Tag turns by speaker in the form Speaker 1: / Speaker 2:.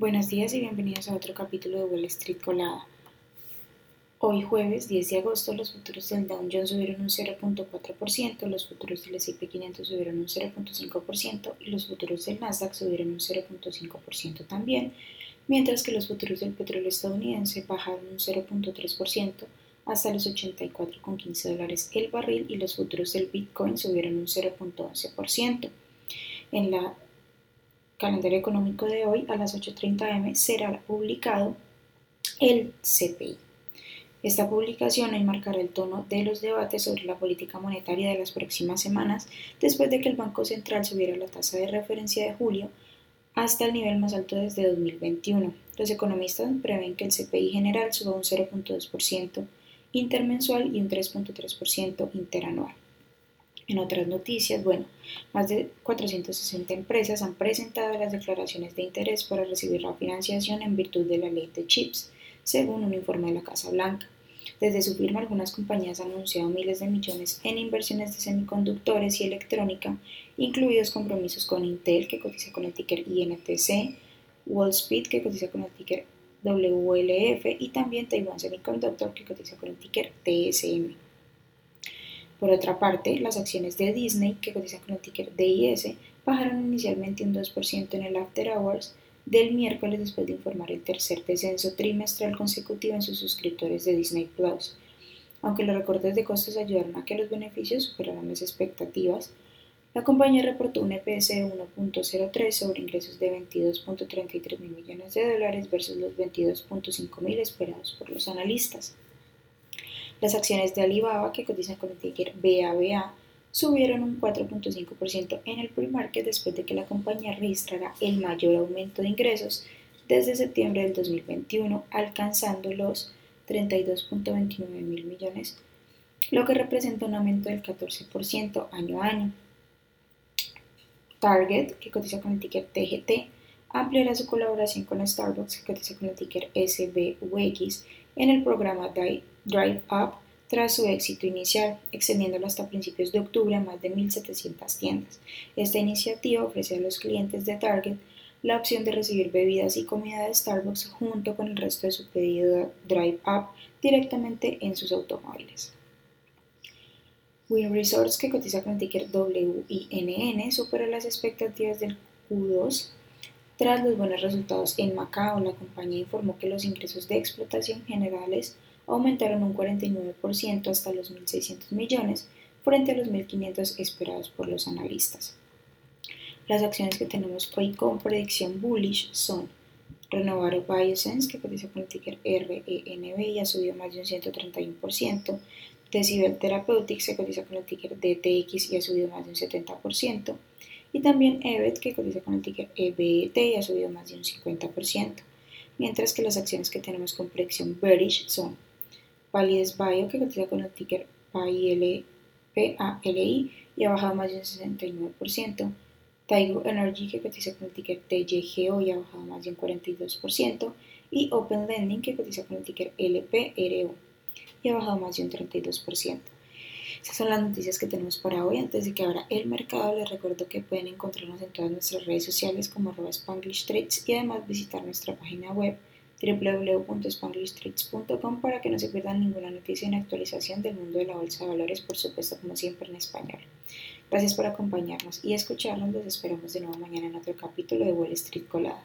Speaker 1: Buenos días y bienvenidos a otro capítulo de Wall Street Colada. Hoy jueves 10 de agosto los futuros del Dow Jones subieron un 0.4%, los futuros del S&P 500 subieron un 0.5% y los futuros del Nasdaq subieron un 0.5% también, mientras que los futuros del petróleo estadounidense bajaron un 0.3% hasta los 84,15 dólares el barril y los futuros del Bitcoin subieron un 0.11%. En la calendario económico de hoy a las 8.30 am será publicado el CPI. Esta publicación enmarcará el tono de los debates sobre la política monetaria de las próximas semanas después de que el Banco Central subiera la tasa de referencia de julio hasta el nivel más alto desde 2021. Los economistas prevén que el CPI general suba un 0.2% intermensual y un 3.3% interanual. En otras noticias, bueno, más de 460 empresas han presentado las declaraciones de interés para recibir la financiación en virtud de la ley de chips, según un informe de la Casa Blanca. Desde su firma, algunas compañías han anunciado miles de millones en inversiones de semiconductores y electrónica, incluidos compromisos con Intel, que cotiza con el ticker INTC, Wallspeed, que cotiza con el ticker WLF, y también Taiwan Semiconductor, que cotiza con el ticker TSM. Por otra parte, las acciones de Disney, que cotizan con el ticker DIS, bajaron inicialmente un 2% en el After Hours del miércoles después de informar el tercer descenso trimestral consecutivo en sus suscriptores de Disney Plus. Aunque los recortes de costos ayudaron a que los beneficios superaran las expectativas, la compañía reportó un EPS de 1.03 sobre ingresos de 22.33 mil millones de dólares versus los 22.5 mil esperados por los analistas. Las acciones de Alibaba, que cotizan con el ticker BABA, subieron un 4.5% en el pre-market después de que la compañía registrara el mayor aumento de ingresos desde septiembre del 2021, alcanzando los 32.29 mil millones, lo que representa un aumento del 14% año a año. Target, que cotiza con el ticker TGT, ampliará su colaboración con Starbucks, que cotiza con el ticker SBUX, en el programa Drive Up tras su éxito inicial, extendiéndolo hasta principios de octubre a más de 1.700 tiendas. Esta iniciativa ofrece a los clientes de Target la opción de recibir bebidas y comida de Starbucks junto con el resto de su pedido Drive Up directamente en sus automóviles. Win que cotiza con el ticker WINN, superó las expectativas del Q2 tras los buenos resultados en Macao, la compañía informó que los ingresos de explotación generales aumentaron un 49% hasta los 1.600 millones frente a los 1.500 esperados por los analistas. Las acciones que tenemos hoy con predicción bullish son Renovaro Biosense, que cotiza con el ticker RENB y ha subido más de un 131%. Decibel Therapeutics, que cotiza con el ticker DTX y ha subido más de un 70% y también EBET que cotiza con el ticker EBET y ha subido más de un 50%, mientras que las acciones que tenemos con predicción bearish son Palides Bio que cotiza con el ticker PALI y ha bajado más de un 69%, Taigo Energy que cotiza con el ticker TYGO y ha bajado más de un 42%, y Open Lending que cotiza con el ticker LPRO y ha bajado más de un 32%. Esas son las noticias que tenemos para hoy. Antes de que abra el mercado, les recuerdo que pueden encontrarnos en todas nuestras redes sociales como arroba Spanglish Trades y además visitar nuestra página web www.spanglishtrades.com para que no se pierdan ninguna noticia ni actualización del mundo de la bolsa de valores, por supuesto, como siempre en español. Gracias por acompañarnos y escucharnos. Los esperamos de nuevo mañana en otro capítulo de Wall Street Colada.